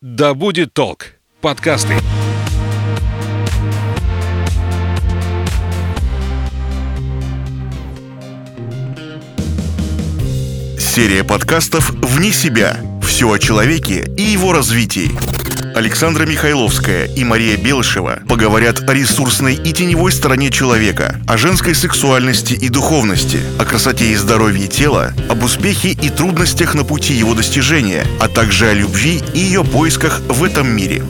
«Да будет толк» подкасты. Серия подкастов «Вне себя». Все о человеке и его развитии. Александра Михайловская и Мария Белышева поговорят о ресурсной и теневой стороне человека, о женской сексуальности и духовности, о красоте и здоровье тела, об успехе и трудностях на пути его достижения, а также о любви и ее поисках в этом мире.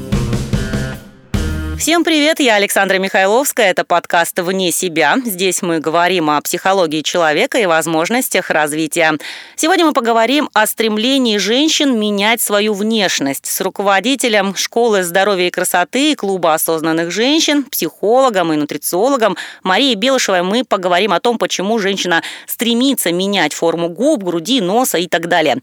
Всем привет, я Александра Михайловская, это подкаст «Вне себя». Здесь мы говорим о психологии человека и возможностях развития. Сегодня мы поговорим о стремлении женщин менять свою внешность с руководителем школы здоровья и красоты клуба осознанных женщин, психологом и нутрициологом Марией Белышевой мы поговорим о том, почему женщина стремится менять форму губ, груди, носа и так далее.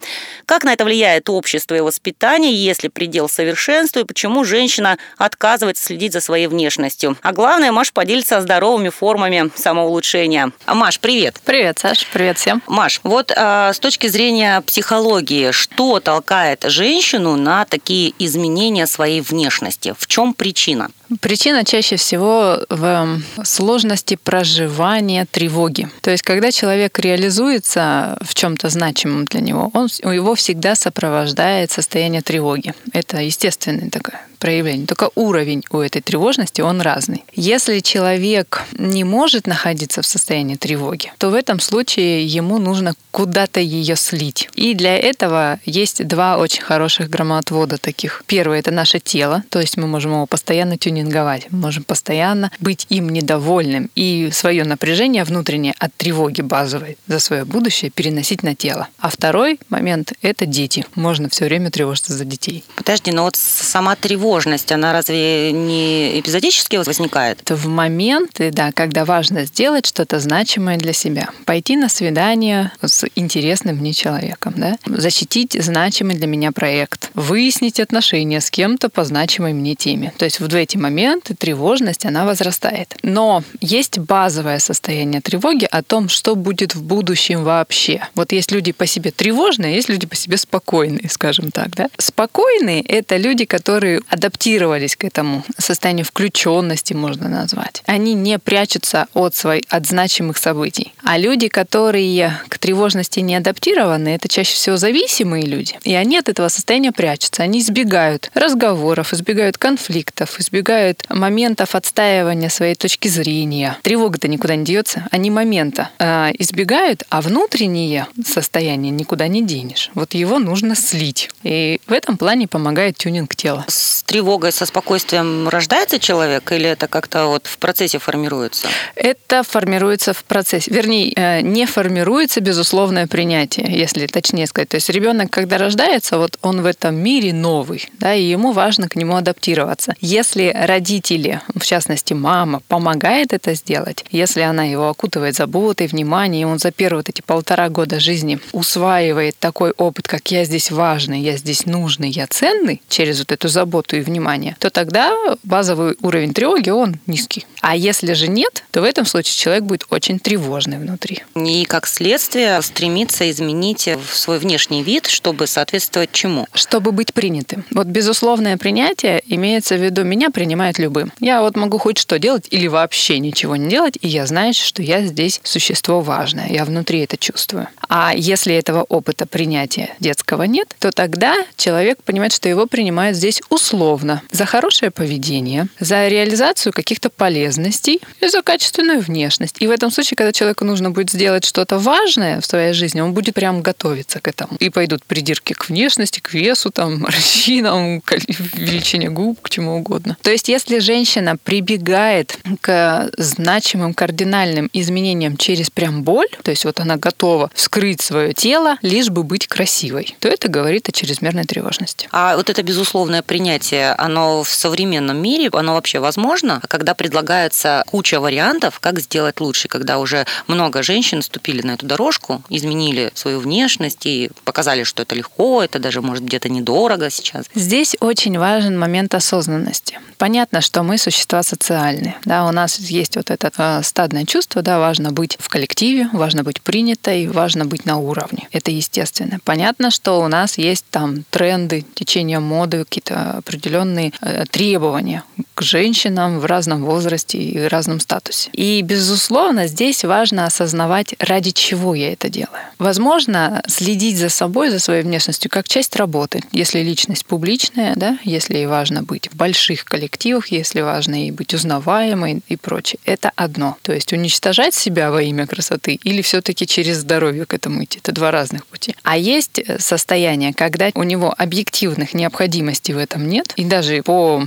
Как на это влияет общество и воспитание, если предел совершенству, и почему женщина отказывается следить следить за своей внешностью. А главное, Маш поделится здоровыми формами самоулучшения. Маш, привет. Привет, Саш. Привет всем. Маш, вот э, с точки зрения психологии, что толкает женщину на такие изменения своей внешности? В чем причина? Причина чаще всего в сложности проживания тревоги. То есть, когда человек реализуется в чем-то значимом для него, он, его всегда сопровождает состояние тревоги. Это естественное такое проявление. Только уровень у этой тревожности, он разный. Если человек не может находиться в состоянии тревоги, то в этом случае ему нужно куда-то ее слить. И для этого есть два очень хороших громоотвода таких. Первый — это наше тело, то есть мы можем его постоянно тюнинговать тюнинговать. Мы можем постоянно быть им недовольным и свое напряжение внутреннее от тревоги базовой за свое будущее переносить на тело. А второй момент — это дети. Можно все время тревожиться за детей. Подожди, но вот сама тревожность, она разве не эпизодически возникает? Это в моменты, да, когда важно сделать что-то значимое для себя. Пойти на свидание с интересным мне человеком, да? защитить значимый для меня проект, выяснить отношения с кем-то по значимой мне теме. То есть в эти момент тревожность, она возрастает. Но есть базовое состояние тревоги о том, что будет в будущем вообще. Вот есть люди по себе тревожные, есть люди по себе спокойные, скажем так. Да? Спокойные — это люди, которые адаптировались к этому состоянию включенности, можно назвать. Они не прячутся от, своих, от значимых событий. А люди, которые к тревожности не адаптированы, это чаще всего зависимые люди. И они от этого состояния прячутся. Они избегают разговоров, избегают конфликтов, избегают избегают моментов отстаивания своей точки зрения. Тревога-то никуда не деется, они момента э, избегают, а внутреннее состояние никуда не денешь. Вот его нужно слить. И в этом плане помогает тюнинг тела. С тревогой, со спокойствием рождается человек или это как-то вот в процессе формируется? Это формируется в процессе. Вернее, э, не формируется безусловное принятие, если точнее сказать. То есть ребенок, когда рождается, вот он в этом мире новый, да, и ему важно к нему адаптироваться. Если родители, в частности мама, помогает это сделать, если она его окутывает заботой, вниманием, он за первые вот эти полтора года жизни усваивает такой опыт, как я здесь важный, я здесь нужный, я ценный через вот эту заботу и внимание, то тогда базовый уровень тревоги, он низкий. А если же нет, то в этом случае человек будет очень тревожный внутри. И как следствие стремиться изменить свой внешний вид, чтобы соответствовать чему? Чтобы быть принятым. Вот безусловное принятие имеется в виду меня принимать принимает любым. Я вот могу хоть что делать или вообще ничего не делать, и я знаю, что я здесь существо важное. Я внутри это чувствую. А если этого опыта принятия детского нет, то тогда человек понимает, что его принимают здесь условно за хорошее поведение, за реализацию каких-то полезностей и за качественную внешность. И в этом случае, когда человеку нужно будет сделать что-то важное в своей жизни, он будет прям готовиться к этому. И пойдут придирки к внешности, к весу, там, морщинам, к величине губ, к чему угодно. То есть есть, если женщина прибегает к значимым кардинальным изменениям через прям боль, то есть вот она готова вскрыть свое тело, лишь бы быть красивой, то это говорит о чрезмерной тревожности. А вот это безусловное принятие оно в современном мире, оно вообще возможно, когда предлагается куча вариантов, как сделать лучше, когда уже много женщин ступили на эту дорожку, изменили свою внешность и показали, что это легко, это даже может где-то недорого сейчас. Здесь очень важен момент осознанности. Понятно, что мы существа социальные. Да, у нас есть вот это э, стадное чувство, да, важно быть в коллективе, важно быть принятой, важно быть на уровне. Это естественно. Понятно, что у нас есть там тренды, течение моды, какие-то определенные э, требования к женщинам в разном возрасте и разном статусе. И, безусловно, здесь важно осознавать, ради чего я это делаю. Возможно, следить за собой, за своей внешностью как часть работы, если личность публичная, да, если ей важно быть в больших коллективах, если важно и быть узнаваемой и прочее. Это одно. То есть уничтожать себя во имя красоты или все-таки через здоровье к этому идти. Это два разных пути. А есть состояние, когда у него объективных необходимостей в этом нет, и даже по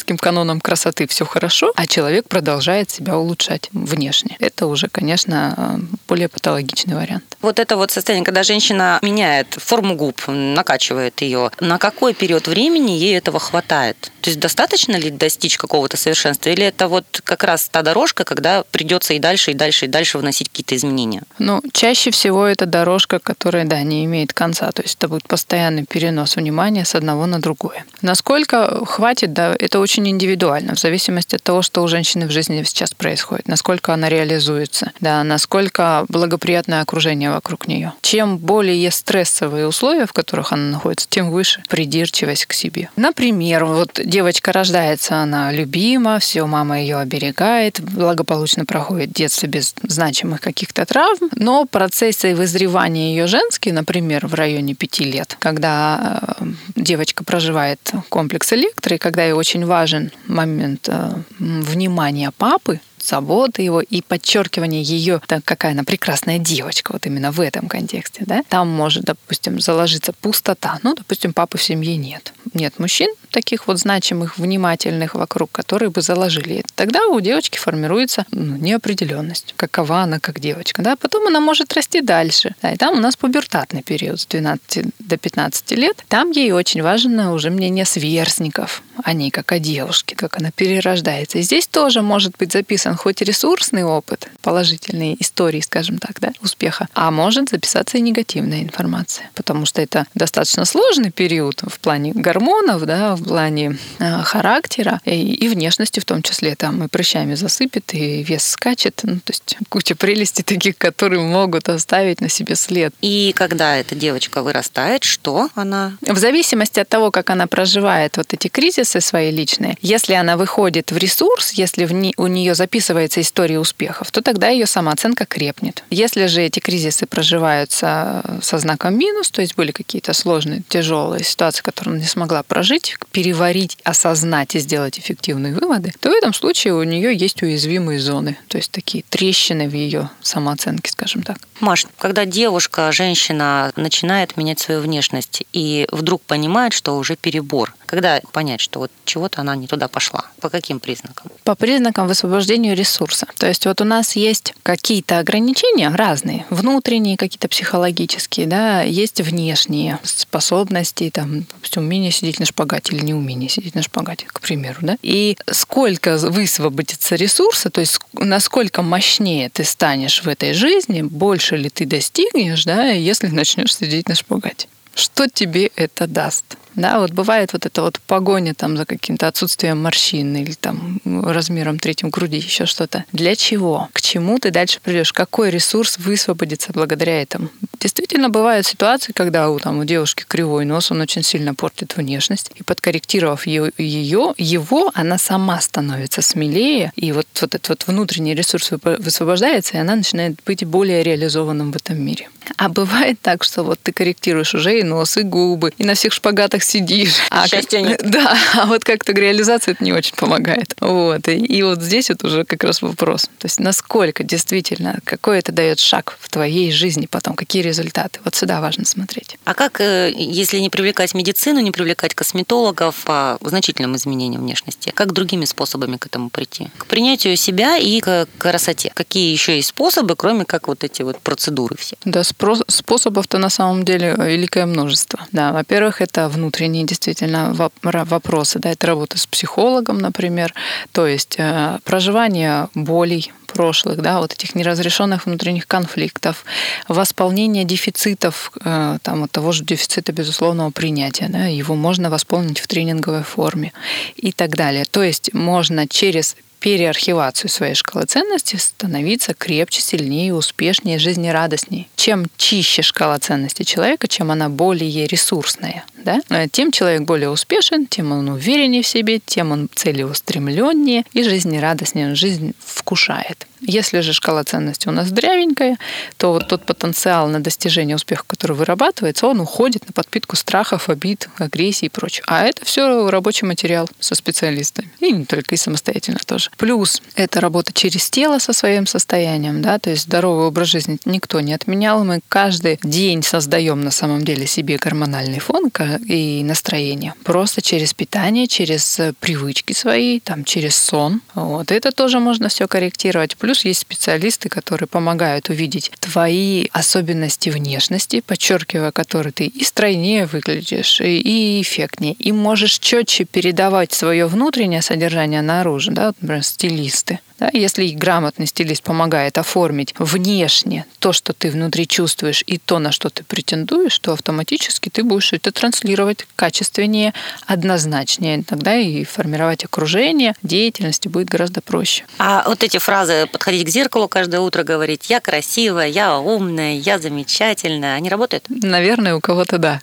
среднестатистическим канонам красоты все хорошо, а человек продолжает себя улучшать внешне. Это уже, конечно, более патологичный вариант. Вот это вот состояние, когда женщина меняет форму губ, накачивает ее, на какой период времени ей этого хватает? То есть достаточно ли достичь какого-то совершенства? Или это вот как раз та дорожка, когда придется и дальше, и дальше, и дальше вносить какие-то изменения? Ну, чаще всего это дорожка, которая, да, не имеет конца. То есть это будет постоянный перенос внимания с одного на другое. Насколько хватит, да, это очень индивидуально, в зависимости от того, что у женщины в жизни сейчас происходит, насколько она реализуется, да, насколько благоприятное окружение вокруг нее. Чем более стрессовые условия, в которых она находится, тем выше придирчивость к себе. Например, вот девочка рождается, она любима, все, мама ее оберегает, благополучно проходит детство без значимых каких-то травм, но процессы вызревания ее женские, например, в районе пяти лет, когда э, девочка проживает комплекс электро, и когда ей очень важен момент э, внимания папы, заботы его и подчеркивание ее, так, какая она прекрасная девочка, вот именно в этом контексте, да, там может, допустим, заложиться пустота. Ну, допустим, папы в семье нет. Нет мужчин, таких вот значимых, внимательных вокруг, которые бы заложили. Тогда у девочки формируется ну, неопределенность, какова она как девочка. Да? Потом она может расти дальше. Да? И там у нас пубертатный период с 12 до 15 лет. Там ей очень важно уже мнение сверстников, о ней как о девушке, как она перерождается. И здесь тоже может быть записан хоть ресурсный опыт, положительные истории, скажем так, да, успеха, а может записаться и негативная информация, потому что это достаточно сложный период в плане гормонов, да, в плане э, характера и, и внешности в том числе. Там и прыщами засыпет, и вес скачет. Ну, то есть куча прелестей таких, которые могут оставить на себе след. И когда эта девочка вырастает, что она? В зависимости от того, как она проживает вот эти кризисы свои личные, если она выходит в ресурс, если в не, у нее записывается история успехов, то тогда ее самооценка крепнет. Если же эти кризисы проживаются со знаком минус, то есть были какие-то сложные, тяжелые ситуации, которые она не смогла прожить, переварить, осознать и сделать эффективные выводы, то в этом случае у нее есть уязвимые зоны, то есть такие трещины в ее самооценке, скажем так. Маш, когда девушка, женщина начинает менять свою внешность и вдруг понимает, что уже перебор, когда понять, что вот чего-то она не туда пошла? По каким признакам? По признакам высвобождения ресурса. То есть вот у нас есть какие-то ограничения разные, внутренние, какие-то психологические, да, есть внешние способности, там, допустим, умение сидеть на шпагате или неумение сидеть на шпагате, к примеру, да. И сколько высвободится ресурса, то есть насколько мощнее ты станешь в этой жизни, больше ли ты достигнешь, да, если начнешь сидеть на шпагате. Что тебе это даст? Да, вот бывает вот эта вот погоня там за каким-то отсутствием морщин или там размером третьим груди, еще что-то. Для чего? К чему ты дальше придешь? Какой ресурс высвободится благодаря этому? Действительно, бывают ситуации, когда у, там, у девушки кривой нос, он очень сильно портит внешность, и подкорректировав ее, ее, его, она сама становится смелее, и вот, вот этот вот внутренний ресурс высвобождается, и она начинает быть более реализованным в этом мире. А бывает так, что вот ты корректируешь уже и нос, и губы, и на всех шпагатах сидишь. А Счастья как, нет. Да, а вот как-то реализация это не очень помогает. Вот. И, и вот здесь вот уже как раз вопрос. То есть насколько действительно, какой это дает шаг в твоей жизни потом, какие результаты. Вот сюда важно смотреть. А как, э, если не привлекать медицину, не привлекать косметологов по значительным изменениям внешности, как другими способами к этому прийти? К принятию себя и к красоте. Какие еще есть способы, кроме как вот эти вот процедуры все? Да, способов-то на самом деле великое множество. Да, во-первых, это внутренние действительно вопросы. Да, это работа с психологом, например, то есть э, проживание болей прошлых, да, вот этих неразрешенных внутренних конфликтов, восполнение дефицитов, э, там, вот того же дефицита безусловного принятия, да, его можно восполнить в тренинговой форме и так далее. То есть можно через переархивацию своей шкалы ценностей становиться крепче, сильнее, успешнее, жизнерадостнее. Чем чище шкала ценностей человека, чем она более ресурсная, да, тем человек более успешен, тем он увереннее в себе, тем он целеустремленнее и жизнерадостнее, жизнь вкушает. Если же шкала ценностей у нас дрявенькая, то вот тот потенциал на достижение успеха, который вырабатывается, он уходит на подпитку страхов, обид, агрессии и прочее. А это все рабочий материал со специалистами. И не только, и самостоятельно тоже. Плюс это работа через тело со своим состоянием, да, то есть здоровый образ жизни никто не отменял. Мы каждый день создаем на самом деле себе гормональный фон и настроение. Просто через питание, через привычки свои, там, через сон. Вот. Это тоже можно все корректировать. Плюс есть специалисты, которые помогают увидеть твои особенности внешности, подчеркивая которые ты и стройнее выглядишь, и эффектнее, и можешь четче передавать свое внутреннее содержание наружу, да, например, стилисты. Да, если грамотный стилист помогает оформить внешне то, что ты внутри чувствуешь, и то, на что ты претендуешь, то автоматически ты будешь это транслировать качественнее, однозначнее. Тогда и формировать окружение, деятельности будет гораздо проще. А вот эти фразы «подходить к зеркалу каждое утро», говорить «я красивая», «я умная», «я замечательная», они работают? Наверное, у кого-то да.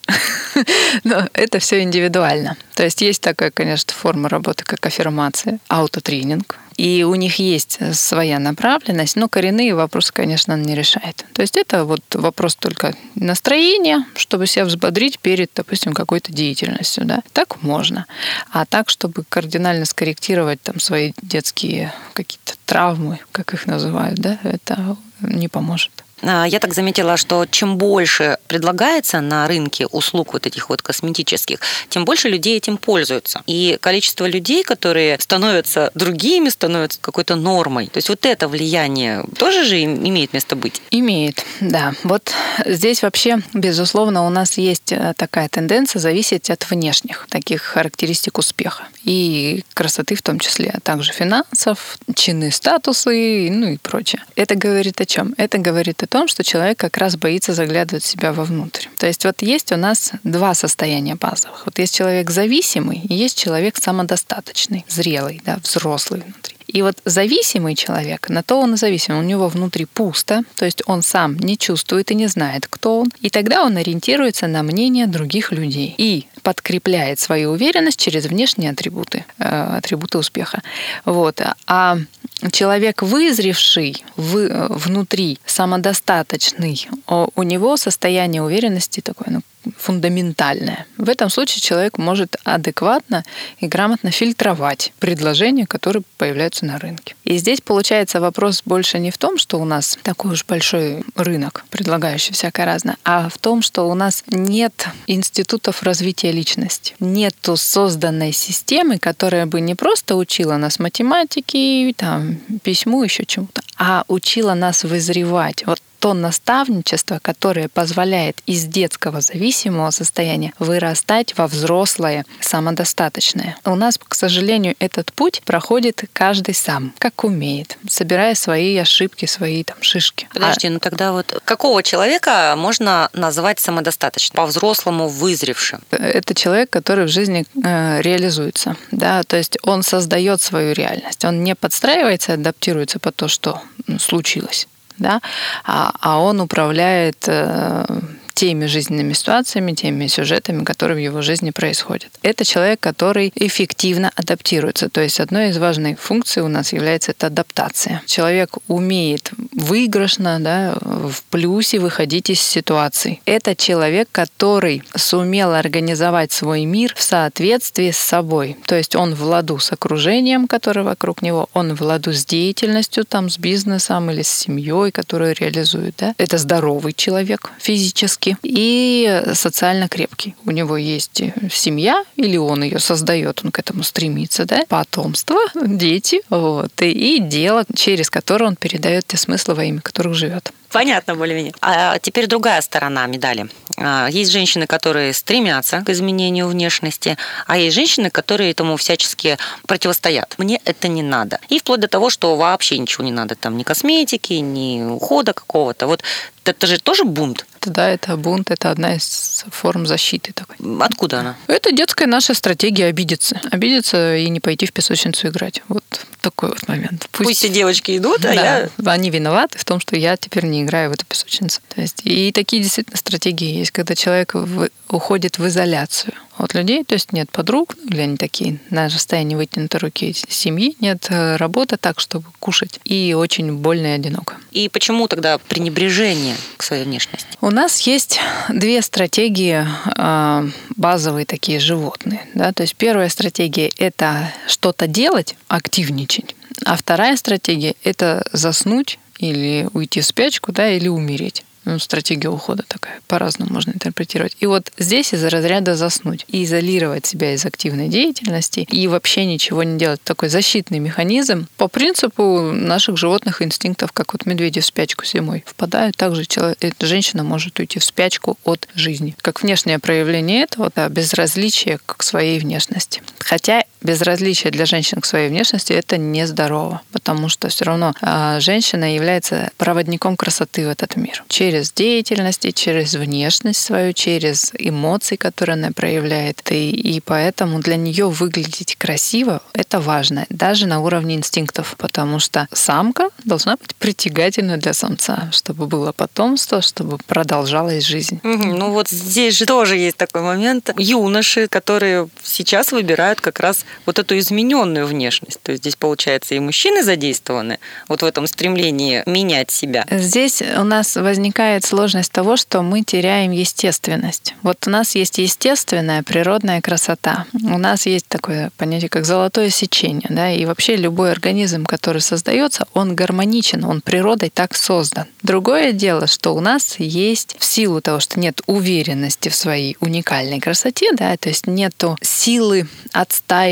Но это все индивидуально. То есть есть такая, конечно, форма работы, как аффирмация, аутотренинг, и у них есть своя направленность, но коренные вопросы, конечно, он не решает. То есть это вот вопрос только настроения, чтобы себя взбодрить перед, допустим, какой-то деятельностью. Да? Так можно. А так, чтобы кардинально скорректировать там, свои детские какие-то травмы, как их называют, да, это не поможет. А, я так заметила, что чем больше предлагается на рынке услуг вот этих вот косметических, тем больше людей этим пользуются. И количество людей, которые становятся другими, становятся какой-то нормой. То есть вот это влияние тоже же имеет место быть? Имеет, да. Вот здесь вообще, безусловно, у нас есть э, такая тенденция зависеть от внешних таких характеристик успеха. И красоты в том числе, а также финансов, чины, статусы, ну и прочее. Это говорит о чем? Это говорит о о том, что человек как раз боится заглядывать себя вовнутрь. То есть вот есть у нас два состояния базовых. Вот есть человек зависимый и есть человек самодостаточный, зрелый, да, взрослый внутри. И вот зависимый человек, на то он и зависим, у него внутри пусто, то есть он сам не чувствует и не знает, кто он, и тогда он ориентируется на мнение других людей и подкрепляет свою уверенность через внешние атрибуты, э, атрибуты успеха. Вот. А человек вызревший в, внутри, самодостаточный, у него состояние уверенности такое, ну, фундаментальное. В этом случае человек может адекватно и грамотно фильтровать предложения, которые появляются на рынке. И здесь получается вопрос больше не в том, что у нас такой уж большой рынок, предлагающий всякое разное, а в том, что у нас нет институтов развития личности. Нету созданной системы, которая бы не просто учила нас математике, там, письму, еще чему-то, а учила нас вызревать. Вот то наставничество, которое позволяет из детского зависимого состояния вырастать во взрослое, самодостаточное. У нас, к сожалению, этот путь проходит каждый сам, как умеет, собирая свои ошибки, свои там шишки. Подожди, а... ну тогда вот какого человека можно назвать самодостаточным, по-взрослому вызревшим? Это человек, который в жизни э, реализуется, да, то есть он создает свою реальность, он не подстраивается, адаптируется по то, что случилось да, а, а он управляет э, теми жизненными ситуациями, теми сюжетами, которые в его жизни происходят. Это человек, который эффективно адаптируется. То есть одной из важных функций у нас является это адаптация. Человек умеет выигрышно, да, в плюсе выходить из ситуаций. Это человек, который сумел организовать свой мир в соответствии с собой. То есть он в ладу с окружением, которое вокруг него, он в ладу с деятельностью, там, с бизнесом или с семьей, которую реализует. Да? Это здоровый человек физически физически и социально крепкий. У него есть семья, или он ее создает, он к этому стремится, да, потомство, дети, вот, и дело, через которое он передает те смыслы, во имя которых живет. Понятно более-менее. А теперь другая сторона медали. А, есть женщины, которые стремятся к изменению внешности, а есть женщины, которые этому всячески противостоят. Мне это не надо. И вплоть до того, что вообще ничего не надо, там ни косметики, ни ухода какого-то. Вот это же тоже бунт. Да, это бунт, это одна из форм защиты такой. Откуда она? Это детская наша стратегия обидеться. Обидеться и не пойти в песочницу играть. Вот такой вот момент. Пусть, Пусть все девочки идут, а да, я... Они виноваты в том, что я теперь не играю в эту песочницу. То есть, и такие действительно стратегии есть, когда человек уходит в изоляцию от людей, то есть нет подруг, или они такие на расстоянии вытянутой руки семьи, нет э, работы так, чтобы кушать, и очень больно и одиноко. И почему тогда пренебрежение к своей внешности? У нас есть две стратегии э, базовые такие животные. Да? То есть первая стратегия – это что-то делать, активничать, а вторая стратегия – это заснуть или уйти в спячку, да, или умереть ну, стратегия ухода такая, по-разному можно интерпретировать. И вот здесь из-за разряда заснуть и изолировать себя из активной деятельности и вообще ничего не делать. Такой защитный механизм по принципу наших животных инстинктов, как вот медведи в спячку зимой впадают, также человек, женщина может уйти в спячку от жизни. Как внешнее проявление этого, да, безразличие к своей внешности. Хотя безразличие для женщин к своей внешности это нездорово, потому что все равно а, женщина является проводником красоты в этот мир. Через деятельность через внешность свою, через эмоции, которые она проявляет. И, и поэтому для нее выглядеть красиво — это важно, даже на уровне инстинктов, потому что самка должна быть притягательна для самца, чтобы было потомство, чтобы продолжалась жизнь. Ну вот здесь же тоже есть такой момент. Юноши, которые сейчас выбирают как раз вот эту измененную внешность. То есть здесь, получается, и мужчины задействованы вот в этом стремлении менять себя. Здесь у нас возникает сложность того, что мы теряем естественность. Вот у нас есть естественная природная красота. У нас есть такое понятие, как золотое сечение. Да? И вообще любой организм, который создается, он гармоничен, он природой так создан. Другое дело, что у нас есть в силу того, что нет уверенности в своей уникальной красоте, да, то есть нету силы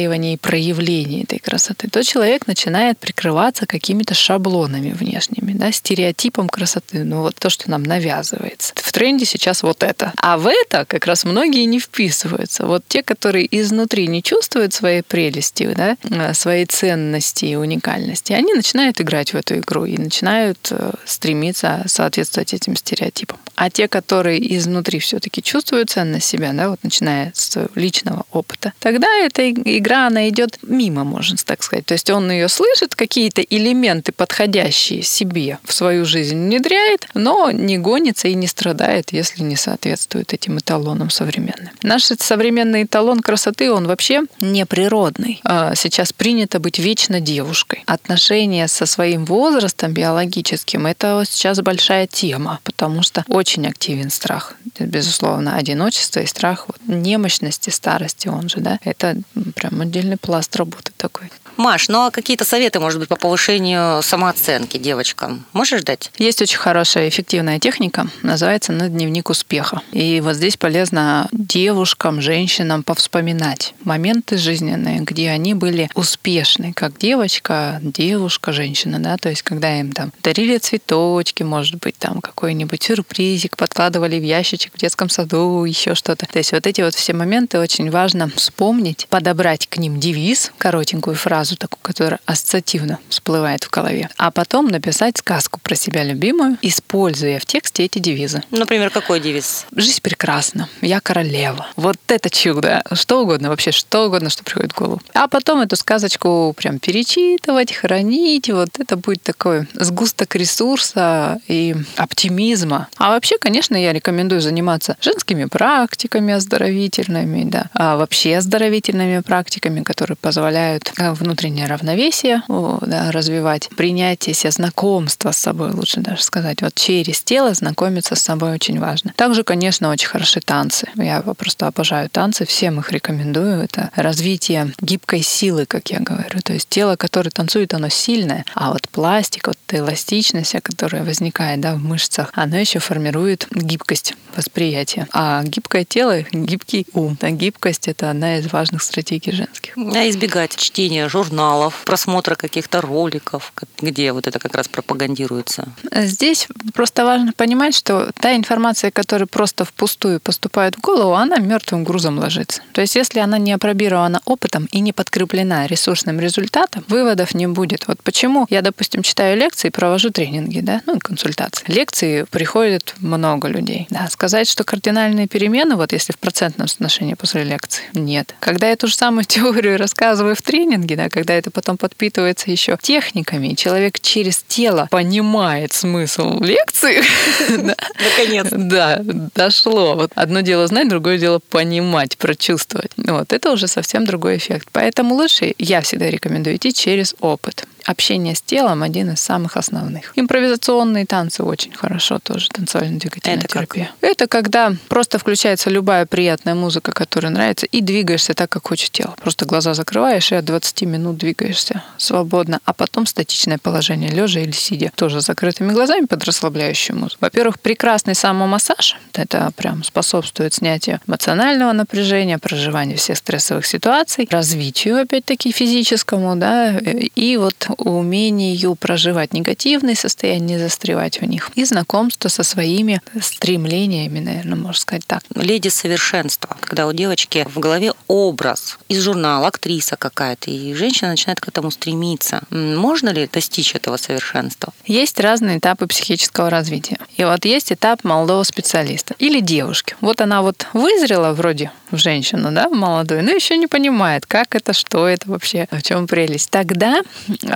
отстаивания и проявления этой красоты, то человек начинает прикрываться какими-то шаблонами внешними, да, стереотипом красоты. Ну вот то, что нам навязывается. В тренде сейчас вот это. А в это как раз многие не вписываются. Вот те, которые изнутри не чувствуют своей прелести, да, э, своей ценности и уникальности, они начинают играть в эту игру и начинают э, стремиться соответствовать этим стереотипам. А те, которые изнутри все-таки чувствуют ценность себя, да, вот начиная с личного опыта, тогда эта игра, она идет мимо, можно так сказать. То есть он ее слышит, какие-то элементы, подходящие себе в свою жизнь внедряет, но не гонится и не страдает, если не соответствует этим эталонам современным. Наш современный эталон красоты, он вообще не природный. А сейчас принято быть вечно девушкой. Отношения со своим возрастом биологическим – это сейчас большая тема, потому что очень активен страх. Безусловно, одиночество и страх вот, немощности, старости, он же, да, это прям отдельный пласт работы такой. Маш, ну а какие-то советы, может быть, по повышению самооценки девочкам можешь дать? Есть очень хорошая эффективная техника, называется «На дневник успеха». И вот здесь полезно девушкам, женщинам повспоминать моменты жизненные, где они были успешны, как девочка, девушка, женщина, да, то есть когда им там дарили цветочки, может быть, там какой-нибудь сюрпризик, подкладывали в ящичек в детском саду, еще что-то. То есть вот эти вот все моменты очень важно вспомнить, подобрать к ним девиз, коротенькую фразу, фразу такую, которая ассоциативно всплывает в голове, а потом написать сказку про себя любимую, используя в тексте эти девизы. Например, какой девиз? «Жизнь прекрасна», «Я королева». Вот это чудо. Что угодно, вообще что угодно, что приходит в голову. А потом эту сказочку прям перечитывать, хранить. Вот это будет такой сгусток ресурса и оптимизма. А вообще, конечно, я рекомендую заниматься женскими практиками оздоровительными, да, а вообще оздоровительными практиками, которые позволяют внутренне внутреннее равновесие да, развивать, принятие себя, знакомство с собой, лучше даже сказать. Вот через тело знакомиться с собой очень важно. Также, конечно, очень хороши танцы. Я просто обожаю танцы, всем их рекомендую. Это развитие гибкой силы, как я говорю. То есть тело, которое танцует, оно сильное, а вот пластик, вот эта эластичность, которая возникает да, в мышцах, она еще формирует гибкость восприятия. А гибкое тело — гибкий ум. А гибкость — это одна из важных стратегий женских. А избегать чтения журналов журналов, просмотра каких-то роликов, где вот это как раз пропагандируется? Здесь просто важно понимать, что та информация, которая просто впустую поступает в голову, она мертвым грузом ложится. То есть если она не опробирована опытом и не подкреплена ресурсным результатом, выводов не будет. Вот почему я, допустим, читаю лекции, провожу тренинги, да, ну, консультации. Лекции приходит много людей. Да, сказать, что кардинальные перемены, вот если в процентном соотношении после лекции, нет. Когда я ту же самую теорию рассказываю в тренинге, да, когда это потом подпитывается еще техниками, человек через тело понимает смысл лекции, наконец. Да, дошло. Вот одно дело знать, другое дело понимать, прочувствовать. Вот это уже совсем другой эффект. Поэтому лучше я всегда рекомендую идти через опыт общение с телом один из самых основных. Импровизационные танцы очень хорошо тоже, танцевально-двигательная Это терапия. Как? Это когда просто включается любая приятная музыка, которая нравится, и двигаешься так, как хочет тело. Просто глаза закрываешь и от 20 минут двигаешься свободно, а потом статичное положение, лежа или сидя, тоже с закрытыми глазами под расслабляющую музыку. Во-первых, прекрасный самомассаж, это прям способствует снятию эмоционального напряжения, проживанию всех стрессовых ситуаций, развитию, опять-таки, физическому, да, и вот умению проживать негативные состояния, не застревать в них, и знакомство со своими стремлениями, наверное, можно сказать так. Леди совершенства, когда у девочки в голове образ из журнала, актриса какая-то, и женщина начинает к этому стремиться. Можно ли достичь этого совершенства? Есть разные этапы психического развития. И вот есть этап молодого специалиста или девушки. Вот она вот вызрела вроде в женщину, да, в молодую, но еще не понимает, как это, что это вообще, в чем прелесть. Тогда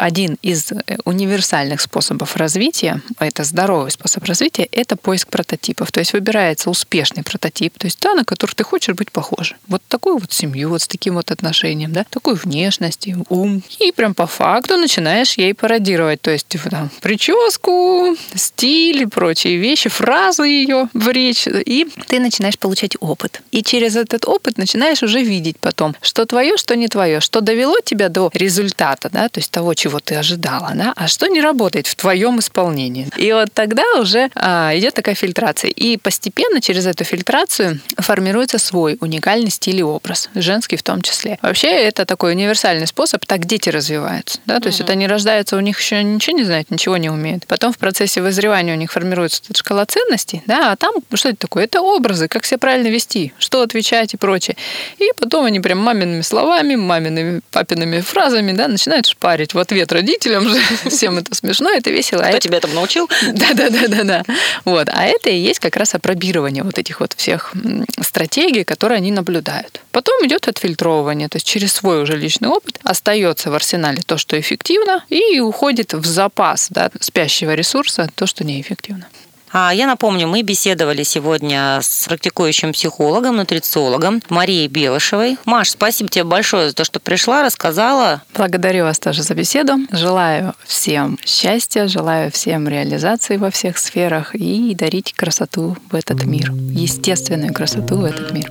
один из э, универсальных способов развития, это здоровый способ развития, это поиск прототипов. То есть выбирается успешный прототип, то есть та, на который ты хочешь быть похожа. Вот такую вот семью, вот с таким вот отношением, да, такую внешность, ум. И прям по факту начинаешь ей пародировать. То есть типа, там, прическу, стиль и прочие вещи, фразы ее в речь. И ты начинаешь получать опыт. И через этот опыт начинаешь уже видеть потом, что твое, что не твое, что довело тебя до результата, да, то есть того, чего ты ожидала, да, а что не работает в твоем исполнении. И вот тогда уже а, идет такая фильтрация. И постепенно через эту фильтрацию формируется свой уникальный стиль и образ, женский в том числе. Вообще это такой универсальный способ, так дети развиваются. Да? То есть это они рождаются, у них еще ничего не знают, ничего не умеют. Потом в процессе вызревания у них формируется шкала ценностей, да, а там что это такое? Это образы, как себя правильно вести, что отвечать и прочее. И потом они прям мамиными словами, мамиными, папиными фразами, да, начинают шпарить в ответ родителям же. Всем это смешно, это весело. Кто а тебя этому научил? Да, да, да, да, да. Вот. А это и есть как раз опробирование вот этих вот всех стратегий, которые они наблюдают. Потом идет отфильтровывание, то есть через свой уже личный опыт остается в арсенале то, что эффективно, и уходит в запас да, спящего ресурса то, что неэффективно. А я напомню, мы беседовали сегодня с практикующим психологом, нутрициологом Марией Белышевой. Маш, спасибо тебе большое за то, что пришла, рассказала. Благодарю вас тоже за беседу. Желаю всем счастья, желаю всем реализации во всех сферах и дарить красоту в этот мир, естественную красоту в этот мир.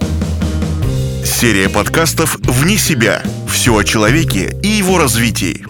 Серия подкастов «Вне себя». Все о человеке и его развитии.